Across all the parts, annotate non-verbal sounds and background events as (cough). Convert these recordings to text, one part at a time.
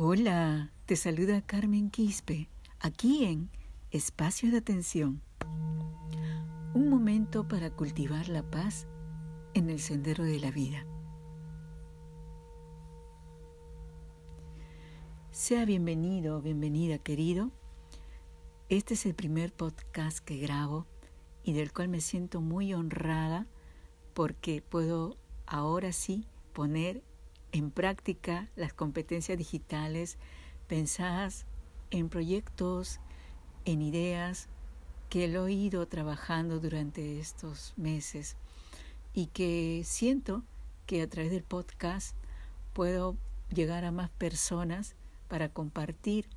Hola, te saluda Carmen Quispe, aquí en Espacio de Atención. Un momento para cultivar la paz en el sendero de la vida. Sea bienvenido bienvenida, querido. Este es el primer podcast que grabo y del cual me siento muy honrada porque puedo ahora sí poner en práctica las competencias digitales pensadas en proyectos, en ideas que he ido trabajando durante estos meses y que siento que a través del podcast puedo llegar a más personas para compartir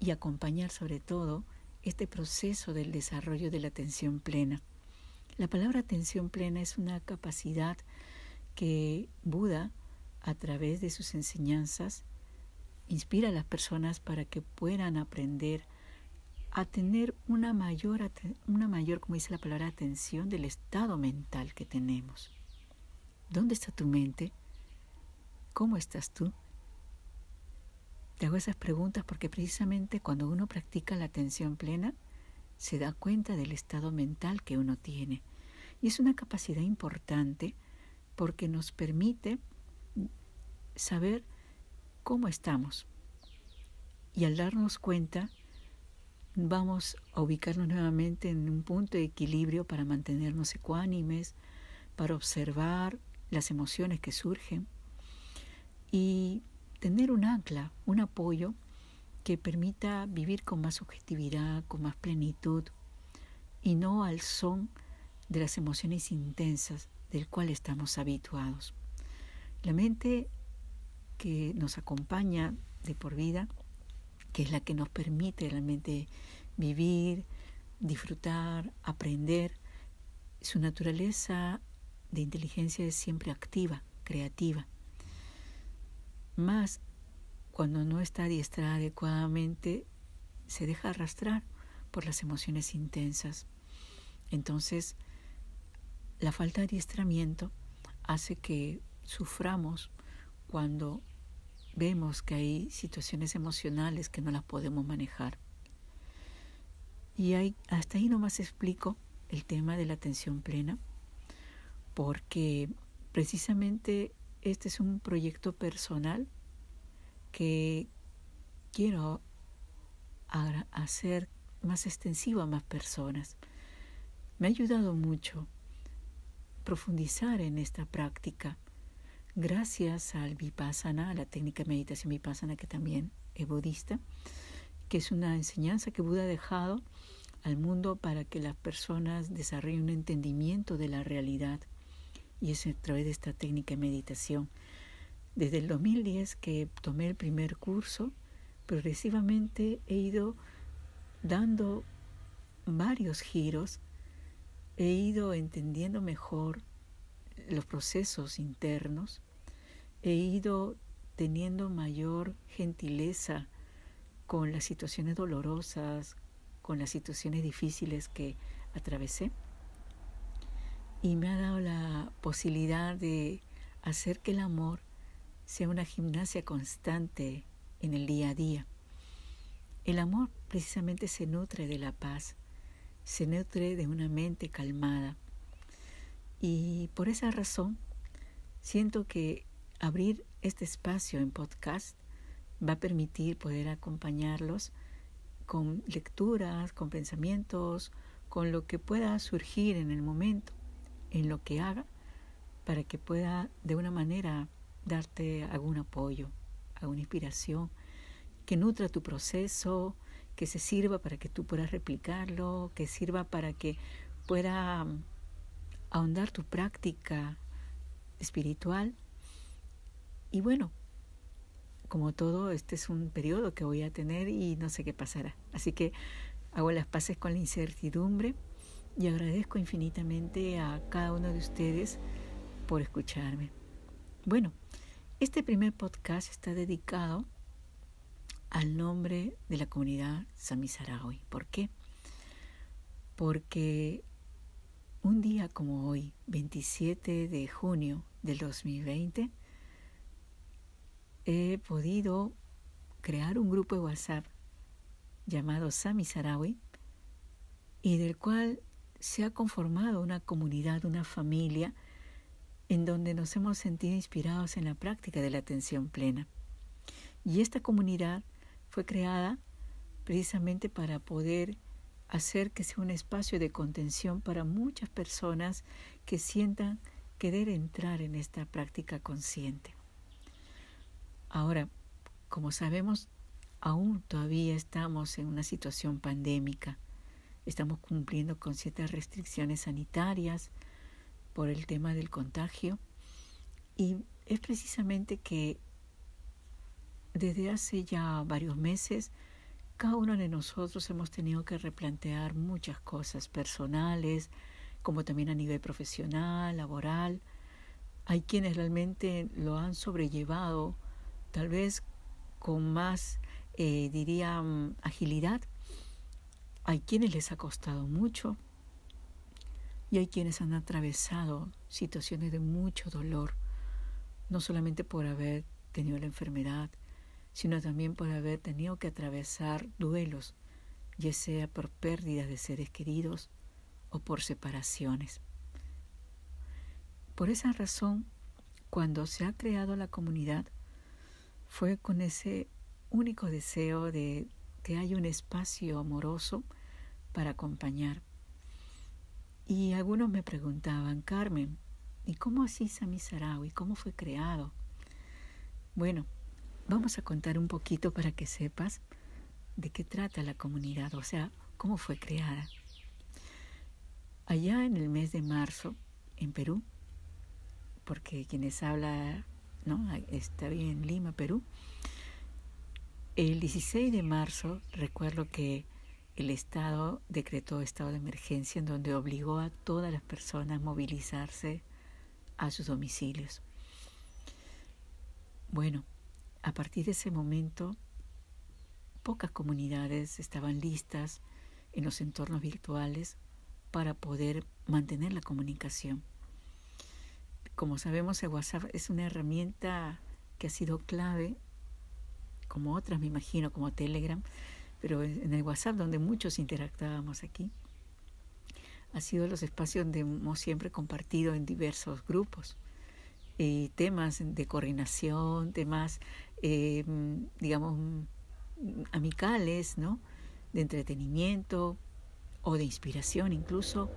y acompañar sobre todo este proceso del desarrollo de la atención plena. La palabra atención plena es una capacidad que Buda, a través de sus enseñanzas, inspira a las personas para que puedan aprender a tener una mayor, una mayor, como dice la palabra, atención del estado mental que tenemos. ¿Dónde está tu mente? ¿Cómo estás tú? Te hago esas preguntas porque precisamente cuando uno practica la atención plena, se da cuenta del estado mental que uno tiene. Y es una capacidad importante porque nos permite saber cómo estamos. Y al darnos cuenta, vamos a ubicarnos nuevamente en un punto de equilibrio para mantenernos ecuánimes, para observar las emociones que surgen y tener un ancla, un apoyo que permita vivir con más objetividad, con más plenitud y no al son de las emociones intensas del cual estamos habituados. La mente que nos acompaña de por vida, que es la que nos permite realmente vivir, disfrutar, aprender, su naturaleza de inteligencia es siempre activa, creativa. Más cuando no está adiestrada adecuadamente, se deja arrastrar por las emociones intensas. Entonces, la falta de adiestramiento hace que suframos cuando vemos que hay situaciones emocionales que no las podemos manejar. Y hasta ahí nomás explico el tema de la atención plena, porque precisamente este es un proyecto personal que quiero hacer más extensivo a más personas. Me ha ayudado mucho profundizar en esta práctica gracias al vipassana, a la técnica de meditación vipassana que también es budista, que es una enseñanza que Buda ha dejado al mundo para que las personas desarrollen un entendimiento de la realidad y es a través de esta técnica de meditación. Desde el 2010 que tomé el primer curso, progresivamente he ido dando varios giros he ido entendiendo mejor los procesos internos, he ido teniendo mayor gentileza con las situaciones dolorosas, con las situaciones difíciles que atravesé. Y me ha dado la posibilidad de hacer que el amor sea una gimnasia constante en el día a día. El amor precisamente se nutre de la paz, se nutre de una mente calmada. Y por esa razón siento que abrir este espacio en podcast va a permitir poder acompañarlos con lecturas, con pensamientos, con lo que pueda surgir en el momento, en lo que haga, para que pueda de una manera darte algún apoyo, alguna inspiración que nutra tu proceso, que se sirva para que tú puedas replicarlo, que sirva para que pueda mm, ahondar tu práctica espiritual. Y bueno, como todo, este es un periodo que voy a tener y no sé qué pasará. Así que hago las paces con la incertidumbre y agradezco infinitamente a cada uno de ustedes por escucharme. Bueno, este primer podcast está dedicado al nombre de la comunidad Sarawi. ¿Por qué? Porque un día como hoy, 27 de junio del 2020, he podido crear un grupo de WhatsApp llamado Sami Sarawi y del cual se ha conformado una comunidad, una familia, en donde nos hemos sentido inspirados en la práctica de la atención plena. Y esta comunidad fue creada precisamente para poder hacer que sea un espacio de contención para muchas personas que sientan querer entrar en esta práctica consciente. Ahora, como sabemos, aún todavía estamos en una situación pandémica. Estamos cumpliendo con ciertas restricciones sanitarias por el tema del contagio y es precisamente que desde hace ya varios meses cada uno de nosotros hemos tenido que replantear muchas cosas personales, como también a nivel profesional, laboral. Hay quienes realmente lo han sobrellevado, tal vez con más, eh, diría, mm, agilidad. Hay quienes les ha costado mucho y hay quienes han atravesado situaciones de mucho dolor, no solamente por haber tenido la enfermedad, sino también por haber tenido que atravesar duelos, ya sea por pérdidas de seres queridos o por separaciones. Por esa razón, cuando se ha creado la comunidad, fue con ese único deseo de que haya un espacio amoroso para acompañar. Y algunos me preguntaban, Carmen, ¿y cómo así Sami Sarawi? ¿Cómo fue creado? Bueno, Vamos a contar un poquito para que sepas de qué trata la comunidad, o sea, cómo fue creada. Allá en el mes de marzo, en Perú, porque quienes habla, ¿no? Está bien en Lima, Perú. El 16 de marzo recuerdo que el Estado decretó estado de emergencia en donde obligó a todas las personas a movilizarse a sus domicilios. Bueno, a partir de ese momento, pocas comunidades estaban listas en los entornos virtuales para poder mantener la comunicación. Como sabemos, el WhatsApp es una herramienta que ha sido clave, como otras me imagino, como Telegram, pero en el WhatsApp donde muchos interactuábamos aquí, ha sido los espacios donde hemos siempre compartido en diversos grupos eh, temas de coordinación, temas eh, digamos, amicales, ¿no? De entretenimiento o de inspiración incluso.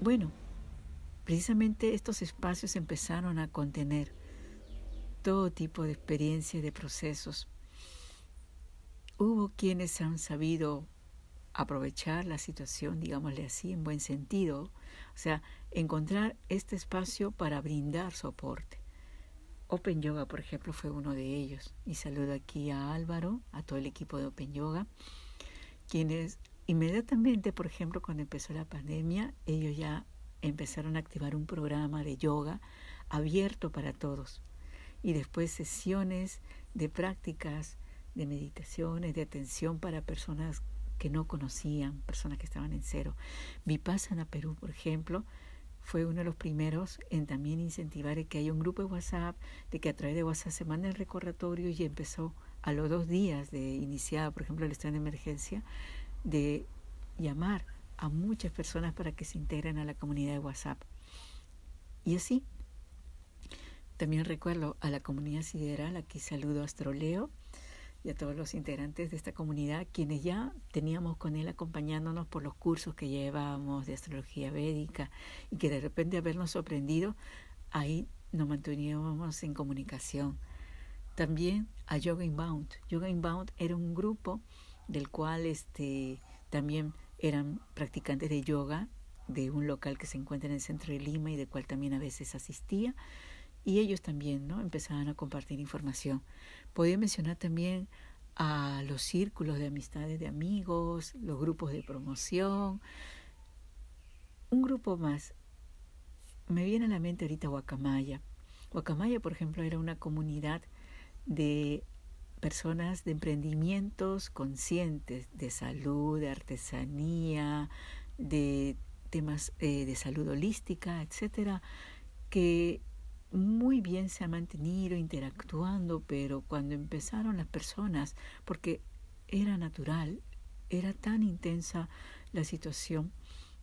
Bueno, precisamente estos espacios empezaron a contener todo tipo de experiencias, de procesos. Hubo quienes han sabido aprovechar la situación, digámosle así, en buen sentido, o sea, encontrar este espacio para brindar soporte. Open Yoga, por ejemplo, fue uno de ellos. Y saludo aquí a Álvaro, a todo el equipo de Open Yoga, quienes inmediatamente, por ejemplo, cuando empezó la pandemia, ellos ya empezaron a activar un programa de yoga abierto para todos. Y después sesiones de prácticas, de meditaciones, de atención para personas que no conocían, personas que estaban en cero. Vipassana Perú, por ejemplo, fue uno de los primeros en también incentivar que haya un grupo de WhatsApp, de que a través de WhatsApp se mande el recordatorio y empezó a los dos días de iniciada, por ejemplo, el estado de emergencia, de llamar a muchas personas para que se integren a la comunidad de WhatsApp. Y así, también recuerdo a la comunidad sideral, aquí saludo a Astroleo, y a todos los integrantes de esta comunidad, quienes ya teníamos con él acompañándonos por los cursos que llevábamos de astrología védica y que de repente habernos sorprendido, ahí nos manteníamos en comunicación. También a Yoga Inbound. Yoga Inbound era un grupo del cual este, también eran practicantes de yoga de un local que se encuentra en el centro de Lima y del cual también a veces asistía y ellos también ¿no? empezaban a compartir información. Podía mencionar también a los círculos de amistades de amigos, los grupos de promoción. Un grupo más. Me viene a la mente ahorita Guacamaya. Guacamaya, por ejemplo, era una comunidad de personas de emprendimientos conscientes de salud, de artesanía, de temas eh, de salud holística, etcétera, que muy bien se ha mantenido interactuando, pero cuando empezaron las personas, porque era natural, era tan intensa la situación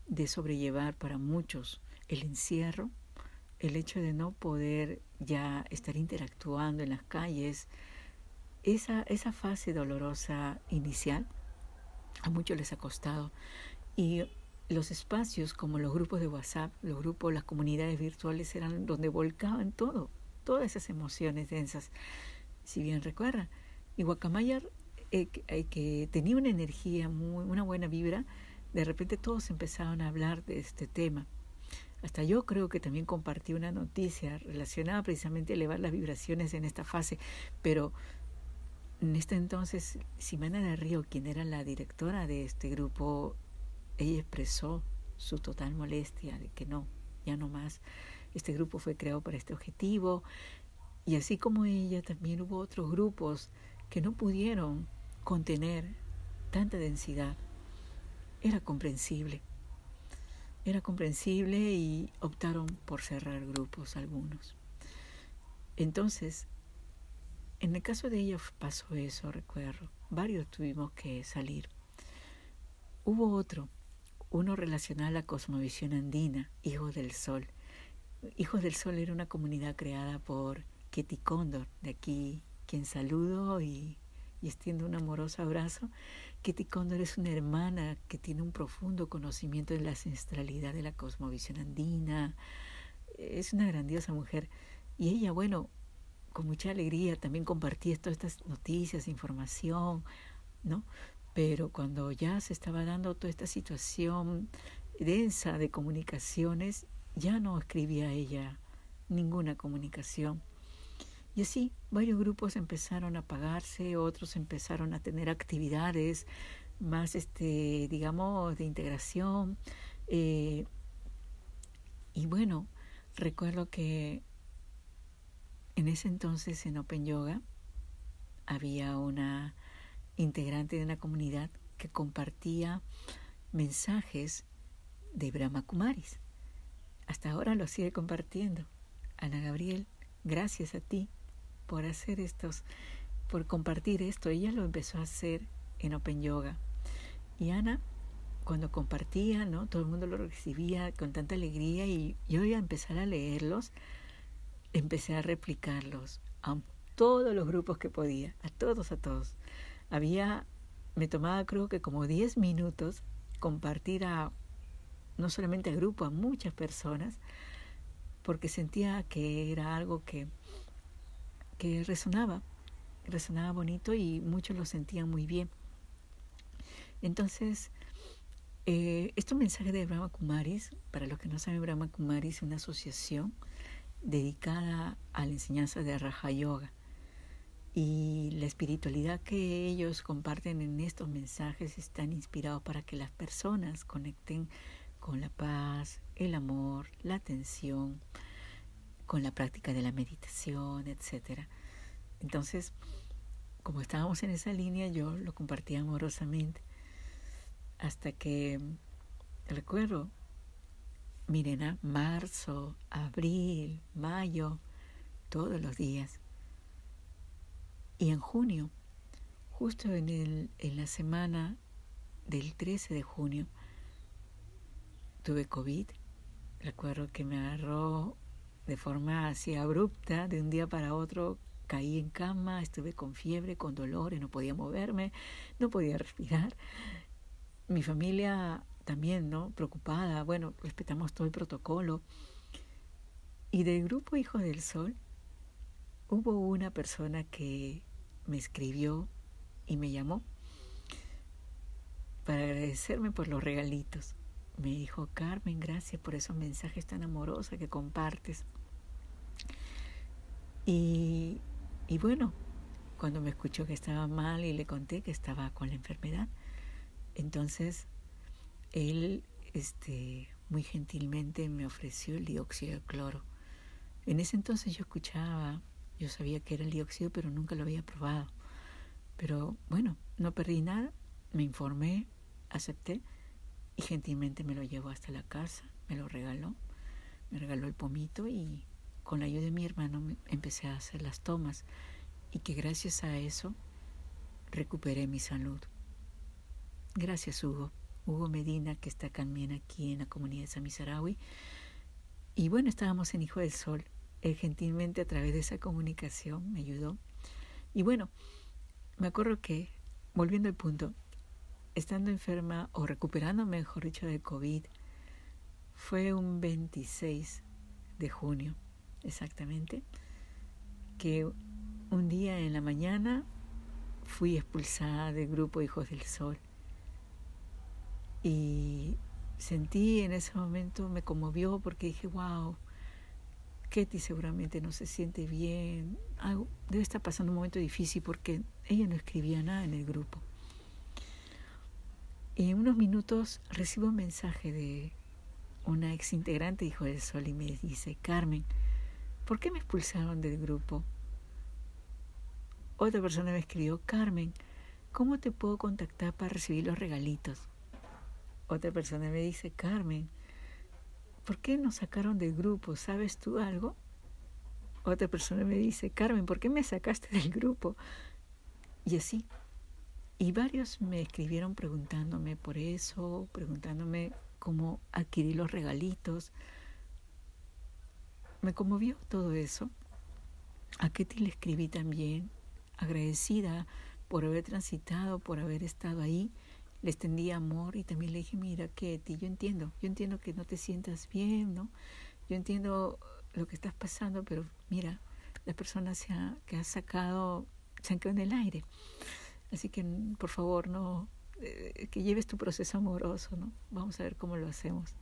de sobrellevar para muchos el encierro, el hecho de no poder ya estar interactuando en las calles, esa, esa fase dolorosa inicial a muchos les ha costado. Y los espacios como los grupos de WhatsApp, los grupos, las comunidades virtuales eran donde volcaban todo, todas esas emociones densas. Si bien recuerda, y Guacamaya, eh, eh, que tenía una energía, muy, una buena vibra, de repente todos empezaron a hablar de este tema. Hasta yo creo que también compartí una noticia relacionada precisamente a elevar las vibraciones en esta fase, pero en este entonces, Simena de Río, quien era la directora de este grupo, ella expresó su total molestia de que no, ya no más. Este grupo fue creado para este objetivo y así como ella, también hubo otros grupos que no pudieron contener tanta densidad. Era comprensible. Era comprensible y optaron por cerrar grupos algunos. Entonces, en el caso de ella pasó eso, recuerdo. Varios tuvimos que salir. Hubo otro, uno relacionado a la cosmovisión andina, Hijos del Sol. Hijos del Sol era una comunidad creada por Ketty Cóndor, de aquí quien saludo y, y extiendo un amoroso abrazo. Ketty Cóndor es una hermana que tiene un profundo conocimiento de la ancestralidad de la cosmovisión andina. Es una grandiosa mujer. Y ella, bueno, con mucha alegría también compartí todas estas noticias, información, ¿no? Pero cuando ya se estaba dando toda esta situación densa de comunicaciones, ya no escribía ella ninguna comunicación. Y así varios grupos empezaron a apagarse, otros empezaron a tener actividades más, este, digamos, de integración. Eh, y bueno, recuerdo que en ese entonces en Open Yoga había una integrante de una comunidad que compartía mensajes de Brahma Kumaris. Hasta ahora lo sigue compartiendo. Ana Gabriel, gracias a ti por hacer estos, por compartir esto. Ella lo empezó a hacer en Open Yoga. Y Ana, cuando compartía, ¿no? Todo el mundo lo recibía con tanta alegría y yo iba a empezar a leerlos empecé a replicarlos a todos los grupos que podía, a todos, a todos. Había, me tomaba creo que como 10 minutos compartir a, no solamente al grupo, a muchas personas, porque sentía que era algo que, que resonaba, resonaba bonito y muchos lo sentían muy bien. Entonces, eh, estos mensajes de Brahma Kumaris, para los que no saben, Brahma Kumaris es una asociación dedicada a la enseñanza de Raja Yoga. Y la espiritualidad que ellos comparten en estos mensajes están inspirados para que las personas conecten con la paz, el amor, la atención, con la práctica de la meditación, etc. Entonces, como estábamos en esa línea, yo lo compartía amorosamente. Hasta que, recuerdo, Miren, marzo, abril, mayo, todos los días. Y en junio, justo en, el, en la semana del 13 de junio, tuve COVID. Recuerdo que me agarró de forma así abrupta, de un día para otro caí en cama, estuve con fiebre, con dolores, no podía moverme, no podía respirar. Mi familia también, ¿no? Preocupada, bueno, respetamos todo el protocolo. Y del grupo Hijos del Sol hubo una persona que me escribió y me llamó para agradecerme por los regalitos. Me dijo, Carmen, gracias por esos mensajes tan amorosos que compartes. Y, y bueno, cuando me escuchó que estaba mal y le conté que estaba con la enfermedad, entonces él este, muy gentilmente me ofreció el dióxido de cloro. En ese entonces yo escuchaba, yo sabía que era el dióxido, pero nunca lo había probado. Pero bueno, no perdí nada, me informé, acepté y gentilmente me lo llevó hasta la casa, me lo regaló, me regaló el pomito y con la ayuda de mi hermano empecé a hacer las tomas y que gracias a eso recuperé mi salud. Gracias Hugo, Hugo Medina que está también aquí en la comunidad de Samisarawi. Y bueno, estábamos en Hijo del Sol. Él gentilmente a través de esa comunicación me ayudó. Y bueno, me acuerdo que, volviendo al punto, estando enferma o recuperándome, mejor dicho, de COVID, fue un 26 de junio, exactamente, que un día en la mañana fui expulsada del grupo Hijos del Sol. Y sentí en ese momento, me conmovió porque dije, wow, Ketty seguramente no se siente bien, debe estar pasando un momento difícil porque ella no escribía nada en el grupo. Y en unos minutos recibo un mensaje de una ex integrante Hijo del Sol y me dice, Carmen, ¿por qué me expulsaron del grupo? Otra persona me escribió, Carmen, ¿cómo te puedo contactar para recibir los regalitos? Otra persona me dice, Carmen, ¿por qué nos sacaron del grupo? ¿Sabes tú algo? Otra persona me dice, Carmen, ¿por qué me sacaste del grupo? Y así. Y varios me escribieron preguntándome por eso, preguntándome cómo adquirir los regalitos. Me conmovió todo eso. A Ketty le escribí también, agradecida por haber transitado, por haber estado ahí. Le extendí amor y también le dije, mira, Ketty, yo entiendo, yo entiendo que no te sientas bien, ¿no? Yo entiendo lo que estás pasando, pero mira, la persona se que ha sacado se han quedado en el aire. Así que, por favor, no, eh, que lleves tu proceso amoroso, ¿no? Vamos a ver cómo lo hacemos.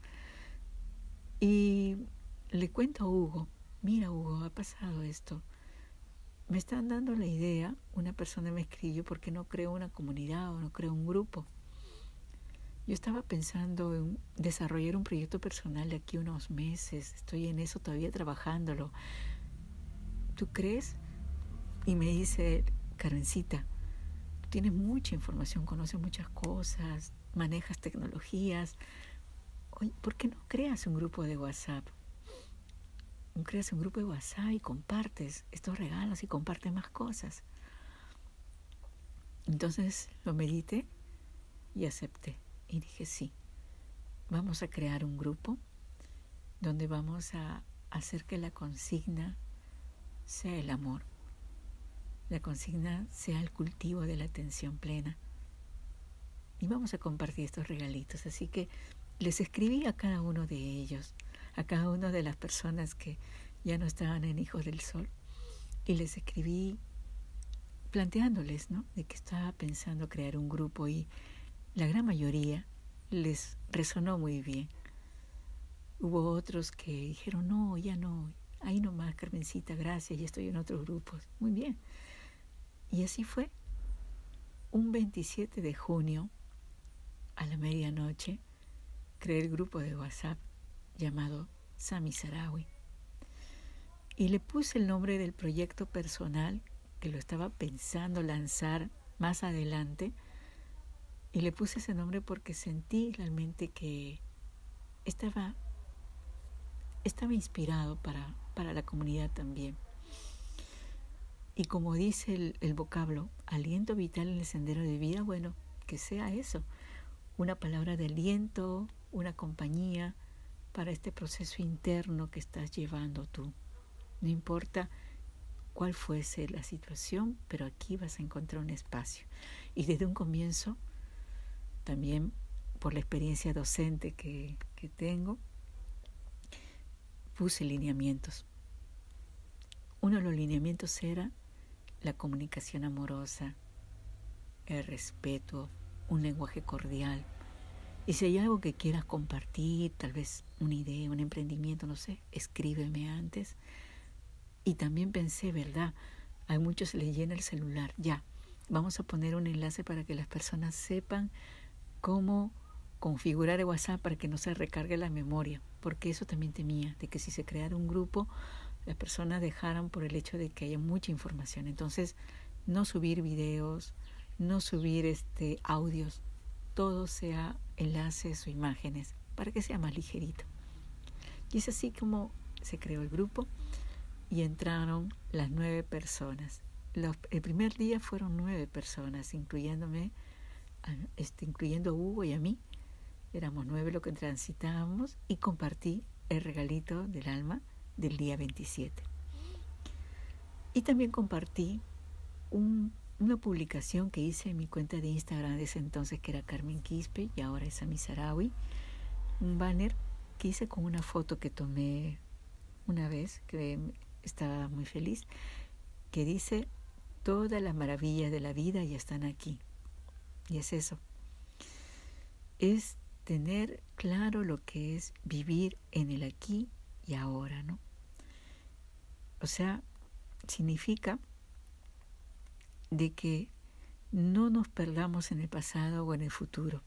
Y le cuento a Hugo, mira Hugo, ha pasado esto. Me están dando la idea, una persona me escribió, ¿por qué no creo una comunidad o no creo un grupo? Yo estaba pensando en desarrollar un proyecto personal de aquí unos meses, estoy en eso todavía trabajándolo. ¿Tú crees? Y me dice, Karencita, tienes mucha información, conoces muchas cosas, manejas tecnologías. Oye, ¿por qué no creas un grupo de WhatsApp? Creas un grupo de WhatsApp y compartes estos regalos y compartes más cosas. Entonces lo medité y acepté. Y dije, sí, vamos a crear un grupo donde vamos a hacer que la consigna sea el amor la consigna sea el cultivo de la atención plena. Y vamos a compartir estos regalitos. Así que les escribí a cada uno de ellos, a cada una de las personas que ya no estaban en Hijos del Sol. Y les escribí planteándoles, ¿no? De que estaba pensando crear un grupo y la gran mayoría les resonó muy bien. Hubo otros que dijeron, no, ya no, ahí nomás, Carmencita, gracias, ya estoy en otros grupos. Muy bien. Y así fue. Un 27 de junio, a la medianoche, creé el grupo de WhatsApp llamado Sami Sarawi. Y le puse el nombre del proyecto personal que lo estaba pensando lanzar más adelante. Y le puse ese nombre porque sentí realmente que estaba, estaba inspirado para, para la comunidad también. Y como dice el, vocablo, aliento vital en el sendero de vida, bueno, que sea eso, una palabra de aliento, una compañía para este proceso interno que estás llevando tú. No importa cuál fuese la situación, pero aquí vas a encontrar un espacio. Y desde un comienzo, también por la experiencia docente que, que tengo, puse lineamientos. Uno de los lineamientos era la comunicación amorosa, el respeto, un lenguaje cordial. Y si hay algo que quieras compartir, tal vez una idea, un emprendimiento, no sé, escríbeme antes. Y también pensé, ¿verdad? Hay muchos se les llena el celular. Ya, vamos a poner un enlace para que las personas sepan cómo configurar el WhatsApp para que no se recargue la memoria, porque eso también temía, de que si se creara un grupo las personas dejaran por el hecho de que haya mucha información. Entonces, no subir videos, no subir este audios, todo sea enlaces o imágenes para que sea más ligerito. Y es así como se creó el grupo. y entraron las nueve personas. el primer día fueron nueve personas, incluyéndome, este, incluyendo a Hugo y a mí. Éramos nueve lo que transitábamos y compartí el regalito del alma del día 27. Y también compartí una publicación que hice en mi cuenta de Instagram de ese entonces que era Carmen Quispe y ahora es Ami Sarawi. Un banner que hice con una foto que tomé una vez que estaba muy feliz, que dice, todas las maravillas de la vida ya están aquí. Y es eso. Es tener claro lo que es vivir en el aquí y ahora, ¿no? O sea, significa de que no nos perdamos en el pasado o en el futuro.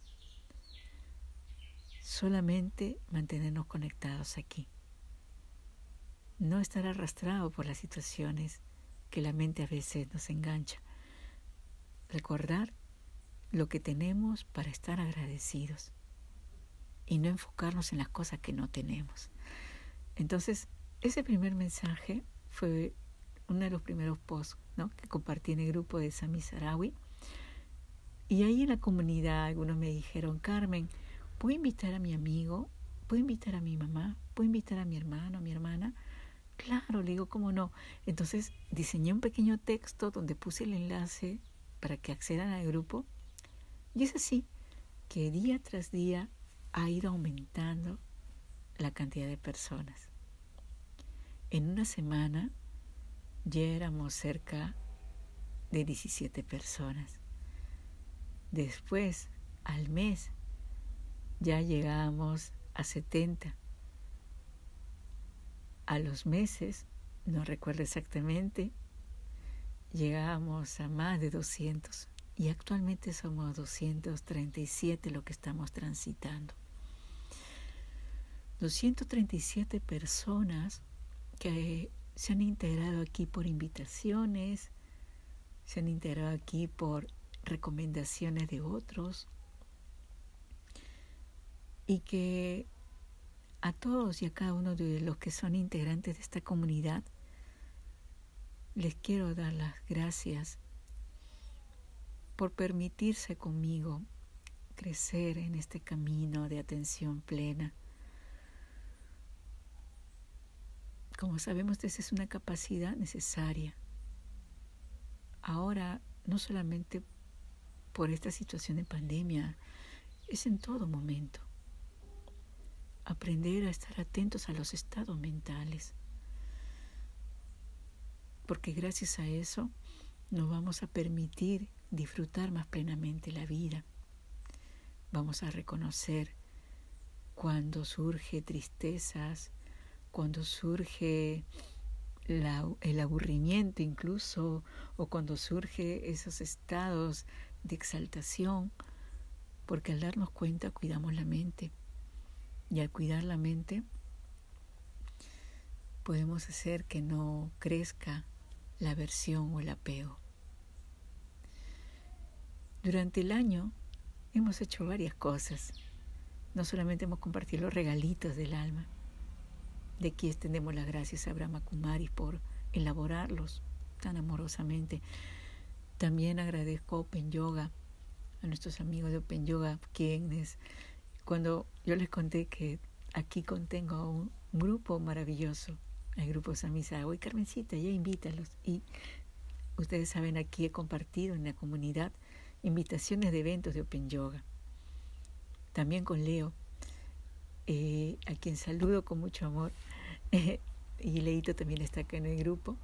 Solamente mantenernos conectados aquí no estar arrastrado por las situaciones que la mente a veces nos engancha. Recordar lo que tenemos para estar agradecidos y no enfocarnos en las cosas que no tenemos. Entonces, ese primer mensaje fue uno de los primeros posts que compartí en el grupo de Sami Sarawi. Y ahí en la comunidad algunos me dijeron, Carmen, ¿puedo invitar a mi amigo? ¿Puedo invitar a mi mamá? ¿Puedo invitar a mi hermano, a mi hermana? Claro, le digo, ¿cómo no? Entonces diseñé un pequeño texto donde puse el enlace para que accedan al grupo. Y es así que día tras día ha ido aumentando la cantidad de personas. En una semana ya éramos cerca de 17 personas. Después, al mes, ya llegábamos a 70 a los meses, no recuerdo exactamente, llegábamos a más de 200 y actualmente somos 237 lo que estamos transitando. 237 personas que se han integrado aquí por invitaciones, se han integrado aquí por recomendaciones de otros y que a todos y a cada uno de los que son integrantes de esta comunidad, les quiero dar las gracias por permitirse conmigo crecer en este camino de atención plena. Como sabemos, esa es una capacidad necesaria. Ahora, no solamente por esta situación de pandemia, es en todo momento aprender a estar atentos a los estados mentales, porque gracias a eso nos vamos a permitir disfrutar más plenamente la vida. Vamos a reconocer cuando surge tristezas, cuando surge el aburrimiento incluso, o cuando surge esos estados de exaltación, porque al darnos cuenta cuidamos la mente. Y al cuidar la mente, podemos hacer que no crezca la aversión o el apego. Durante el año hemos hecho varias cosas. No solamente hemos compartido los regalitos del alma. De aquí extendemos las gracias a Brahma Kumaris por elaborarlos tan amorosamente. También agradezco a Open Yoga, a nuestros amigos de Open Yoga, quienes cuando yo les conté que aquí contengo un, grupo maravilloso, el grupo Samisa, hoy Carmencita, ya invítalos. Y ustedes saben, aquí he compartido en la comunidad invitaciones de eventos de Open Yoga. También con Leo, eh, a quien saludo con mucho amor. (laughs) y Leito también está acá en el grupo.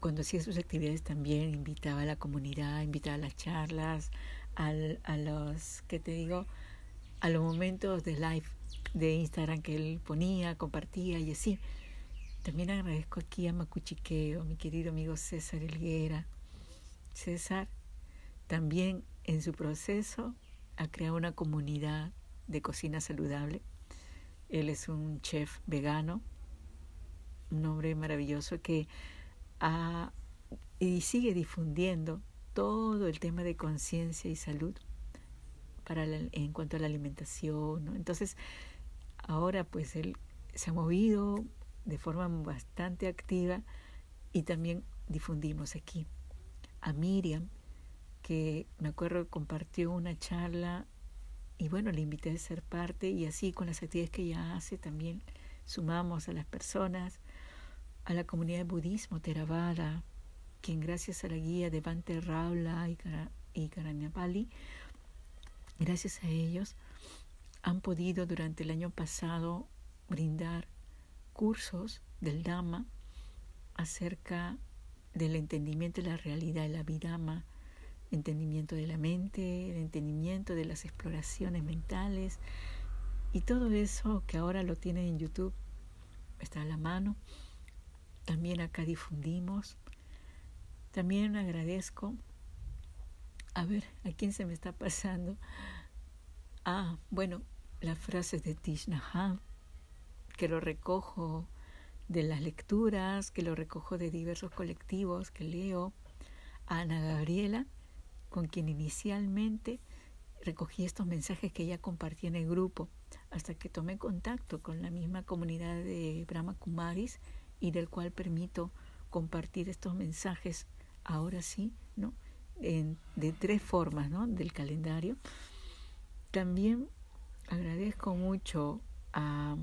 Cuando hacía sus actividades también invitaba a la comunidad, invitaba a las charlas, a los, ¿qué te digo? a los momentos de live de Instagram que él ponía, compartía y así. También agradezco aquí a Macuchiqueo, mi querido amigo César Elguera. César también en su proceso ha creado una comunidad de cocina saludable. Él es un chef vegano, un hombre maravilloso que ha y sigue difundiendo todo el tema de conciencia y salud para en cuanto a la alimentación. Entonces, ahora pues él se ha movido de forma bastante activa y también difundimos aquí. A Miriam, que me acuerdo compartió una charla y bueno, le invité a ser parte y así con las actividades que ella hace también sumamos a las personas, a la comunidad de budismo Theravada, quien gracias a la guía de Bante Raula y, Karanyapali, gracias a ellos, han podido durante el año pasado brindar cursos del Dhamma acerca del entendimiento de la realidad la Vidama, entendimiento de la mente, el entendimiento de las exploraciones mentales y todo eso que ahora lo tienen en YouTube está a la mano. También acá difundimos. También agradezco. A ver, ¿a quién se me está pasando? Ah, bueno, las frases de Tishnaha, que lo recojo de las lecturas, que lo recojo de diversos colectivos que leo. Ana Gabriela, con quien inicialmente recogí estos mensajes que ella compartía en el grupo, hasta que tomé contacto con la misma comunidad de Brahma Kumaris y del cual permito compartir estos mensajes ahora sí, ¿no? de tres formas, ¿no? Del calendario. También agradezco mucho a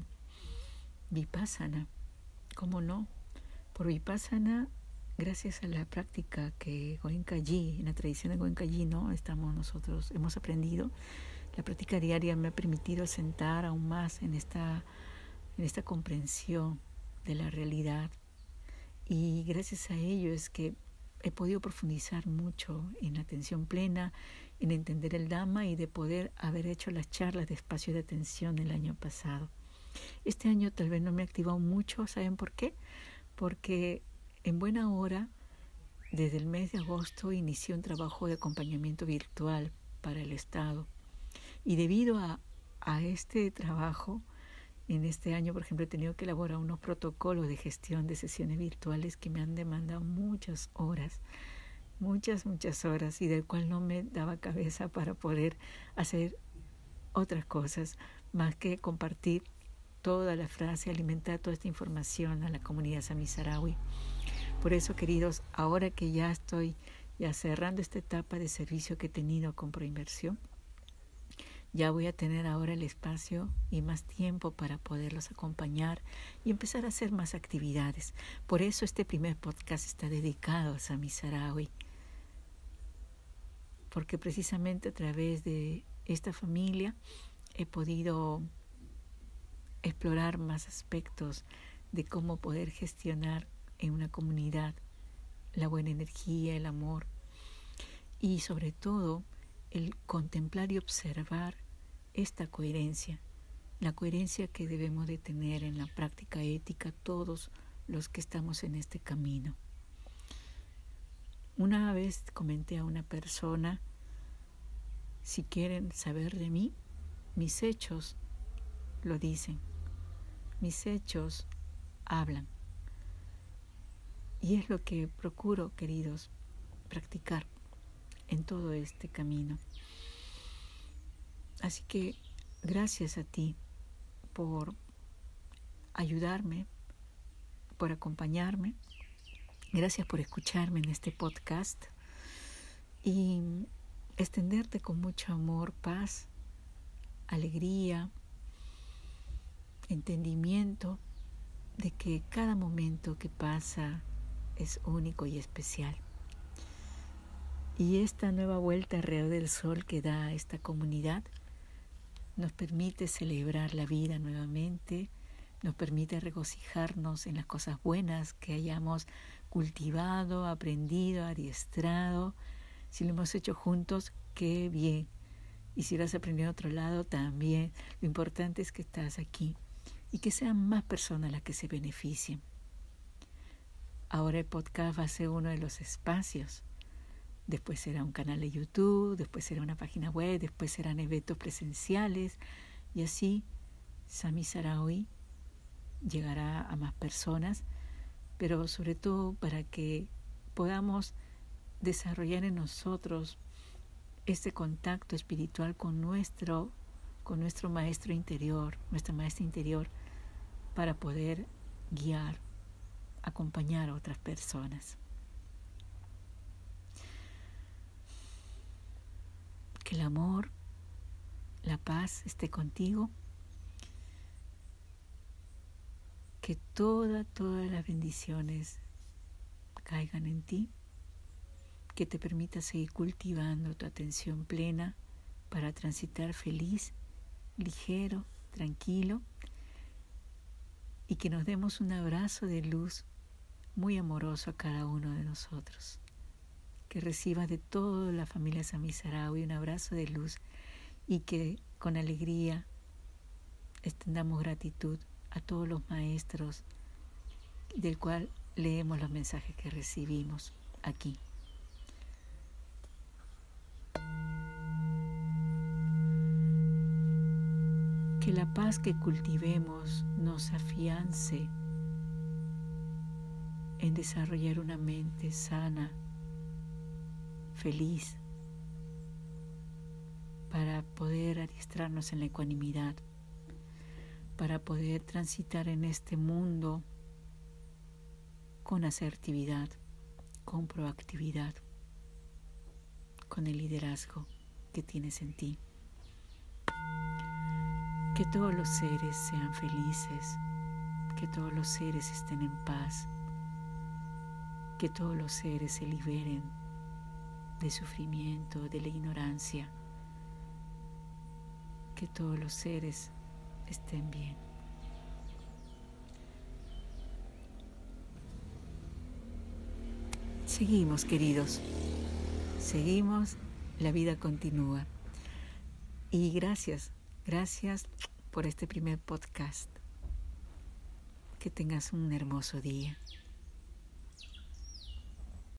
Vipassana, ¿cómo no? Por Vipassana gracias a la práctica que Goenkaji, en la tradición de Goenkaji, ¿no? Estamos nosotros, hemos aprendido. La práctica diaria me ha permitido sentar aún más en esta, en esta comprensión de la realidad. Y gracias a ello es que he podido profundizar mucho en atención plena, en entender el Dhamma y de poder haber hecho las charlas de espacio de atención el año pasado. Este año tal vez no me ha activado mucho, ¿saben por qué? Porque en buena hora, desde el mes de agosto, inicié un trabajo de acompañamiento virtual para el Estado. Y debido a, este trabajo, en este año, por ejemplo, he tenido que elaborar unos protocolos de gestión de sesiones virtuales que me han demandado muchas horas, muchas, muchas horas, y del cual no me daba cabeza para poder hacer otras cosas más que compartir toda la frase, alimentar toda esta información a la comunidad samisaraui. Por eso, queridos, ahora que ya estoy ya cerrando esta etapa de servicio que he tenido con Proinversión, ya voy a tener ahora el espacio y más tiempo para poderlos acompañar y empezar a hacer más actividades. Por eso este primer podcast está dedicado a Sami Sarawi. Porque precisamente a través de esta familia he podido explorar más aspectos de cómo poder gestionar en una comunidad, la buena energía, el amor y sobre todo el contemplar y observar esta coherencia, la coherencia que debemos de tener en la práctica ética todos los que estamos en este camino. Una vez comenté a una persona, si quieren saber de mí, mis hechos lo dicen, mis hechos hablan. Y es lo que procuro, queridos, practicar en todo este camino. Así que gracias a ti por ayudarme, por acompañarme. Gracias por escucharme en este podcast y extenderte con mucho amor, paz, alegría, entendimiento de que cada momento que pasa es único y especial. Y esta nueva vuelta alrededor del sol que da esta comunidad nos permite celebrar la vida nuevamente, nos permite regocijarnos en las cosas buenas que hayamos cultivado, aprendido, adiestrado. Si lo hemos hecho juntos, qué bien. Y si lo has aprendido en otro lado, también. Lo importante es que estás aquí y que sean más personas las que se beneficien. Ahora el podcast va a ser uno de los espacios. Después será un canal de YouTube, después será una página web, después serán eventos presenciales y así Sami Sarawi llegará a más personas, pero sobre todo para que podamos desarrollar en nosotros este contacto espiritual con nuestro con nuestro maestro interior, nuestra maestra interior para poder guiar, acompañar a otras personas. Que el amor, la paz esté contigo. Que todas, todas las bendiciones caigan en ti. Que te permita seguir cultivando tu atención plena para transitar feliz, ligero, tranquilo y que nos demos un abrazo de luz muy amoroso a cada uno de nosotros. Que recibas de toda la familia Samisaraui un abrazo de luz y que con alegría extendamos gratitud a todos los maestros del cual leemos los mensajes que recibimos aquí. Que la paz que cultivemos nos afiance en desarrollar una mente sana, feliz, para poder adiestrarnos en la ecuanimidad, para poder transitar en este mundo con asertividad, con proactividad, con el liderazgo que tienes en ti. Que todos los seres sean felices, que todos los seres estén en paz, que todos los seres se liberen de sufrimiento, de la ignorancia, que todos los seres estén bien. Seguimos, queridos, seguimos, la vida continúa. Y gracias Gracias por este primer podcast. Que tengas un hermoso día.